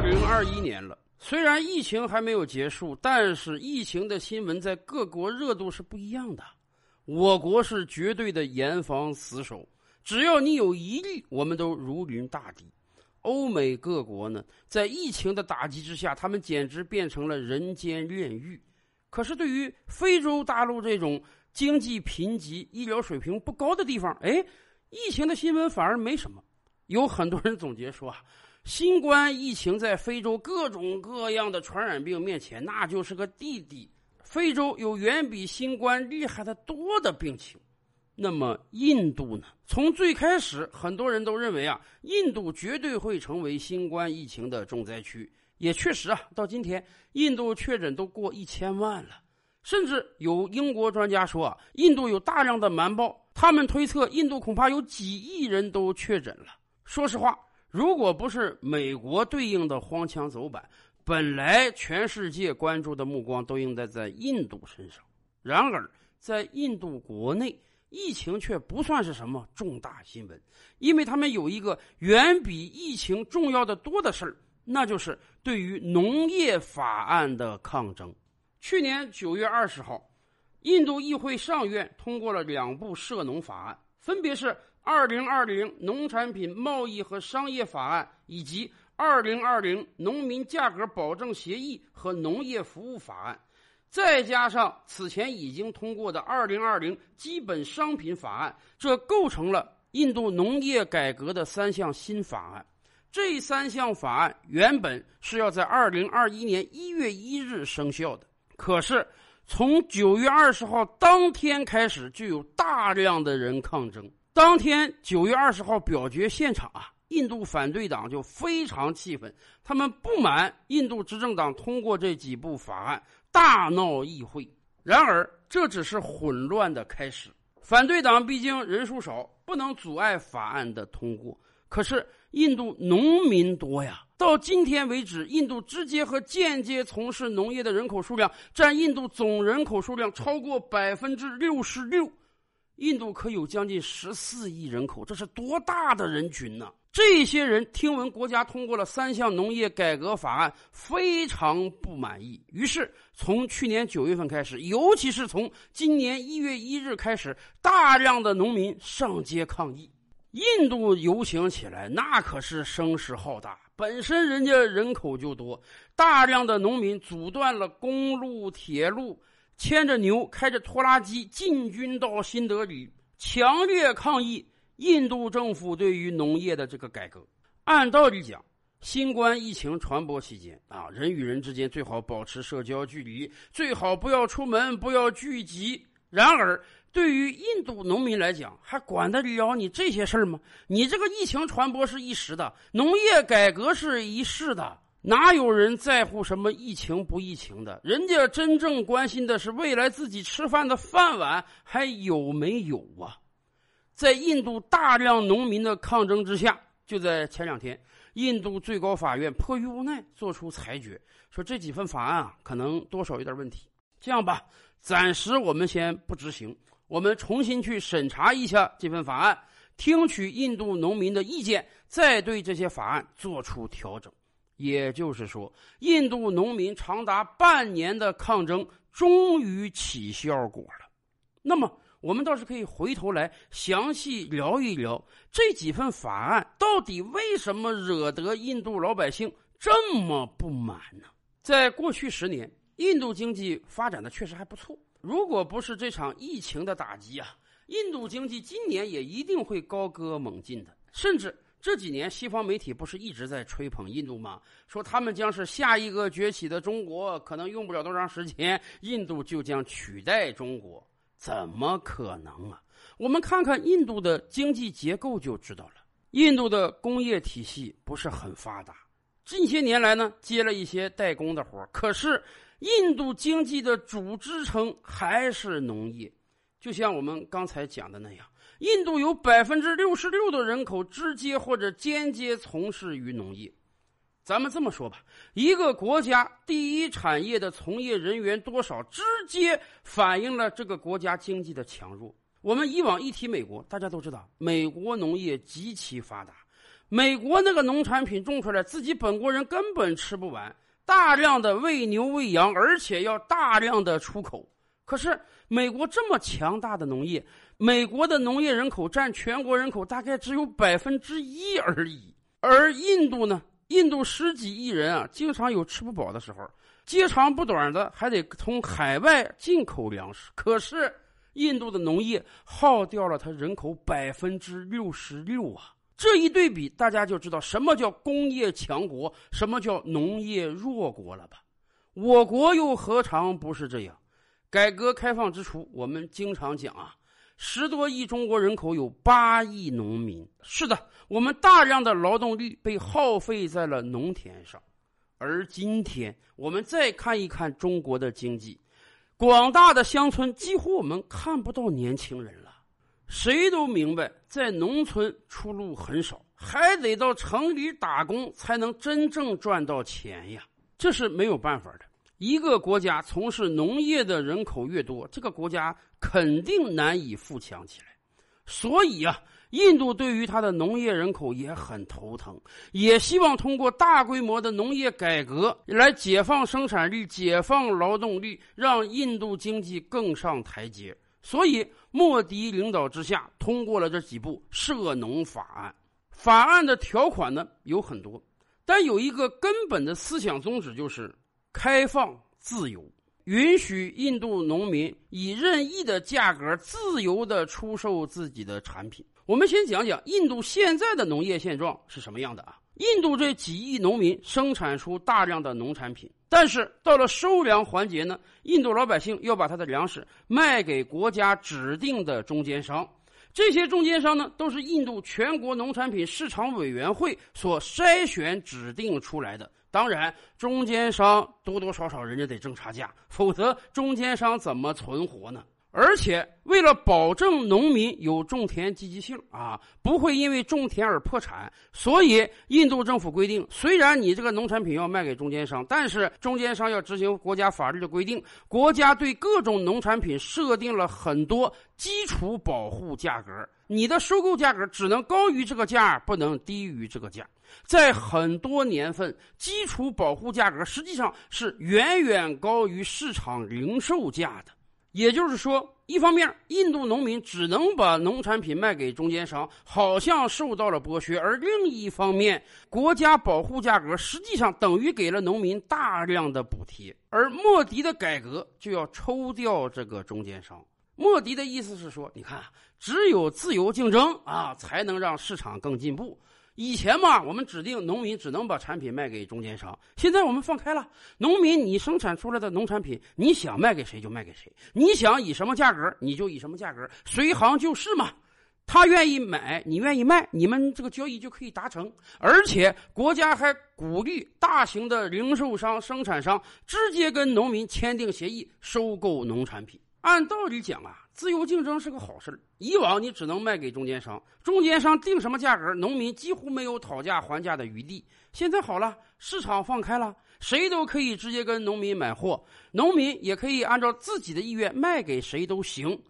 二零二一年了，虽然疫情还没有结束，但是疫情的新闻在各国热度是不一样的。我国是绝对的严防死守，只要你有疑虑，我们都如临大敌。欧美各国呢，在疫情的打击之下，他们简直变成了人间炼狱。可是，对于非洲大陆这种经济贫瘠、医疗水平不高的地方，哎，疫情的新闻反而没什么。有很多人总结说啊，新冠疫情在非洲各种各样的传染病面前，那就是个弟弟。非洲有远比新冠厉害的多的病情。那么印度呢？从最开始，很多人都认为啊，印度绝对会成为新冠疫情的重灾区。也确实啊，到今天，印度确诊都过一千万了。甚至有英国专家说啊，印度有大量的瞒报，他们推测印度恐怕有几亿人都确诊了。说实话，如果不是美国对应的荒腔走板，本来全世界关注的目光都应该在印度身上。然而，在印度国内，疫情却不算是什么重大新闻，因为他们有一个远比疫情重要的多的事儿，那就是对于农业法案的抗争。去年九月二十号，印度议会上院通过了两部涉农法案，分别是《二零二零农产品贸易和商业法案》以及《二零二零农民价格保证协议和农业服务法案》。再加上此前已经通过的《二零二零基本商品法案》，这构成了印度农业改革的三项新法案。这三项法案原本是要在二零二一年一月一日生效的，可是从九月二十号当天开始，就有大量的人抗争。当天九月二十号表决现场啊，印度反对党就非常气愤，他们不满印度执政党通过这几部法案。大闹议会，然而这只是混乱的开始。反对党毕竟人数少，不能阻碍法案的通过。可是印度农民多呀，到今天为止，印度直接和间接从事农业的人口数量占印度总人口数量超过百分之六十六。印度可有将近十四亿人口，这是多大的人群呢？这些人听闻国家通过了三项农业改革法案，非常不满意。于是，从去年九月份开始，尤其是从今年一月一日开始，大量的农民上街抗议。印度游行起来，那可是声势浩大。本身人家人口就多，大量的农民阻断了公路、铁路，牵着牛，开着拖拉机进军到新德里，强烈抗议。印度政府对于农业的这个改革，按道理讲，新冠疫情传播期间啊，人与人之间最好保持社交距离，最好不要出门，不要聚集。然而，对于印度农民来讲，还管得了你这些事儿吗？你这个疫情传播是一时的，农业改革是一世的，哪有人在乎什么疫情不疫情的？人家真正关心的是未来自己吃饭的饭碗还有没有啊？在印度大量农民的抗争之下，就在前两天，印度最高法院迫于无奈作出裁决，说这几份法案啊，可能多少有点问题。这样吧，暂时我们先不执行，我们重新去审查一下这份法案，听取印度农民的意见，再对这些法案做出调整。也就是说，印度农民长达半年的抗争终于起效果了。那么。我们倒是可以回头来详细聊一聊这几份法案到底为什么惹得印度老百姓这么不满呢？在过去十年，印度经济发展的确实还不错。如果不是这场疫情的打击啊，印度经济今年也一定会高歌猛进的。甚至这几年，西方媒体不是一直在吹捧印度吗？说他们将是下一个崛起的中国，可能用不了多长时间，印度就将取代中国。怎么可能啊？我们看看印度的经济结构就知道了。印度的工业体系不是很发达，近些年来呢接了一些代工的活可是，印度经济的主支撑还是农业。就像我们刚才讲的那样，印度有百分之六十六的人口直接或者间接从事于农业。咱们这么说吧，一个国家第一产业的从业人员多少，直接反映了这个国家经济的强弱。我们以往一提美国，大家都知道美国农业极其发达，美国那个农产品种出来，自己本国人根本吃不完，大量的喂牛喂羊，而且要大量的出口。可是美国这么强大的农业，美国的农业人口占全国人口大概只有百分之一而已。而印度呢？印度十几亿人啊，经常有吃不饱的时候，接长不短的还得从海外进口粮食。可是印度的农业耗掉了它人口百分之六十六啊！这一对比，大家就知道什么叫工业强国，什么叫农业弱国了吧？我国又何尝不是这样？改革开放之初，我们经常讲啊，十多亿中国人口有八亿农民。是的，我们大量的劳动力被耗费在了农田上。而今天，我们再看一看中国的经济，广大的乡村几乎我们看不到年轻人了。谁都明白，在农村出路很少，还得到城里打工才能真正赚到钱呀。这是没有办法的。一个国家从事农业的人口越多，这个国家肯定难以富强起来。所以啊，印度对于它的农业人口也很头疼，也希望通过大规模的农业改革来解放生产力、解放劳动力，让印度经济更上台阶。所以，莫迪领导之下通过了这几部涉农法案。法案的条款呢有很多，但有一个根本的思想宗旨就是。开放自由，允许印度农民以任意的价格自由的出售自己的产品。我们先讲讲印度现在的农业现状是什么样的啊？印度这几亿农民生产出大量的农产品，但是到了收粮环节呢，印度老百姓要把他的粮食卖给国家指定的中间商。这些中间商呢，都是印度全国农产品市场委员会所筛选指定出来的。当然，中间商多多少少人家得挣差价，否则中间商怎么存活呢？而且，为了保证农民有种田积极性啊，不会因为种田而破产，所以印度政府规定，虽然你这个农产品要卖给中间商，但是中间商要执行国家法律的规定。国家对各种农产品设定了很多基础保护价格，你的收购价格只能高于这个价，不能低于这个价。在很多年份，基础保护价格实际上是远远高于市场零售价的。也就是说，一方面，印度农民只能把农产品卖给中间商，好像受到了剥削；而另一方面，国家保护价格实际上等于给了农民大量的补贴。而莫迪的改革就要抽掉这个中间商。莫迪的意思是说，你看，只有自由竞争啊，才能让市场更进步。以前嘛，我们指定农民只能把产品卖给中间商。现在我们放开了，农民你生产出来的农产品，你想卖给谁就卖给谁，你想以什么价格你就以什么价格，随行就市嘛。他愿意买，你愿意卖，你们这个交易就可以达成。而且国家还鼓励大型的零售商、生产商直接跟农民签订协议，收购农产品。按道理讲啊。自由竞争是个好事儿以往你只能卖给中间商，中间商定什么价格，农民几乎没有讨价还价的余地。现在好了，市场放开了，谁都可以直接跟农民买货，农民也可以按照自己的意愿卖给谁都行。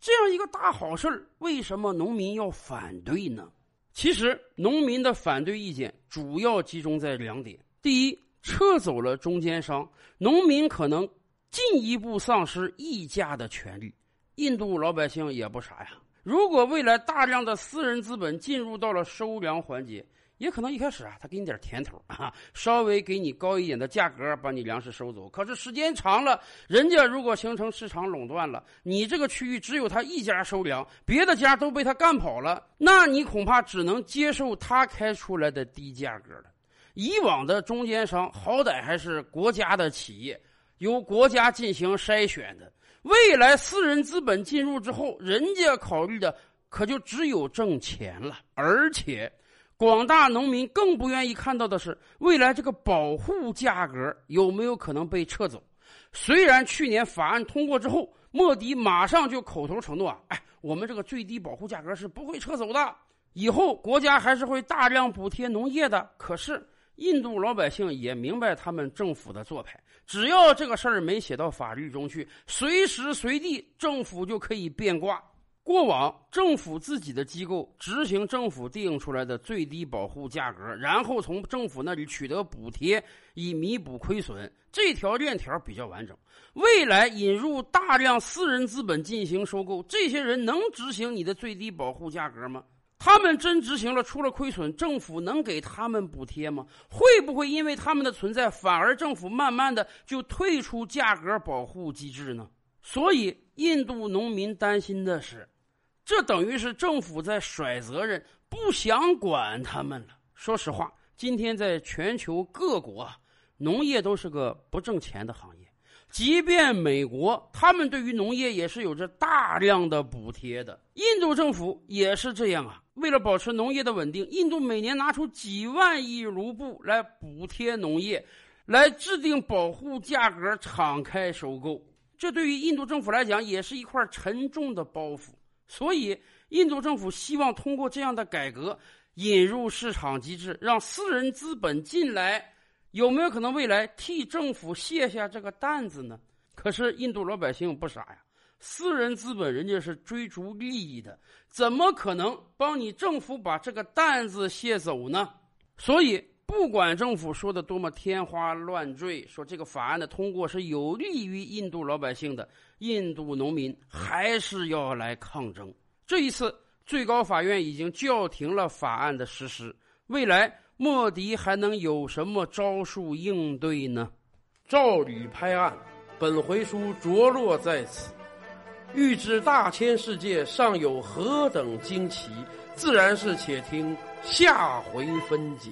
这样一个大好事儿为什么农民要反对呢？其实，农民的反对意见主要集中在两点：第一，撤走了中间商，农民可能进一步丧失议价的权利。印度老百姓也不傻呀。如果未来大量的私人资本进入到了收粮环节，也可能一开始啊，他给你点甜头啊，稍微给你高一点的价格，把你粮食收走。可是时间长了，人家如果形成市场垄断了，你这个区域只有他一家收粮，别的家都被他干跑了，那你恐怕只能接受他开出来的低价格了。以往的中间商好歹还是国家的企业，由国家进行筛选的。未来私人资本进入之后，人家考虑的可就只有挣钱了。而且，广大农民更不愿意看到的是，未来这个保护价格有没有可能被撤走？虽然去年法案通过之后，莫迪马上就口头承诺啊，哎，我们这个最低保护价格是不会撤走的，以后国家还是会大量补贴农业的。可是。印度老百姓也明白他们政府的做派，只要这个事儿没写到法律中去，随时随地政府就可以变卦。过往政府自己的机构执行政府定出来的最低保护价格，然后从政府那里取得补贴以弥补亏损，这条链条比较完整。未来引入大量私人资本进行收购，这些人能执行你的最低保护价格吗？他们真执行了，出了亏损，政府能给他们补贴吗？会不会因为他们的存在，反而政府慢慢的就退出价格保护机制呢？所以，印度农民担心的是。这等于是政府在甩责任，不想管他们了。说实话，今天在全球各国，农业都是个不挣钱的行业。即便美国，他们对于农业也是有着大量的补贴的。印度政府也是这样啊。为了保持农业的稳定，印度每年拿出几万亿卢布来补贴农业，来制定保护价格，敞开收购。这对于印度政府来讲，也是一块沉重的包袱。所以，印度政府希望通过这样的改革，引入市场机制，让私人资本进来，有没有可能未来替政府卸下这个担子呢？可是印度老百姓不傻呀，私人资本人家是追逐利益的，怎么可能帮你政府把这个担子卸走呢？所以，不管政府说的多么天花乱坠，说这个法案的通过是有利于印度老百姓的。印度农民还是要来抗争。这一次，最高法院已经叫停了法案的实施。未来，莫迪还能有什么招数应对呢？照吕拍案，本回书着落在此。欲知大千世界尚有何等惊奇，自然是且听下回分解。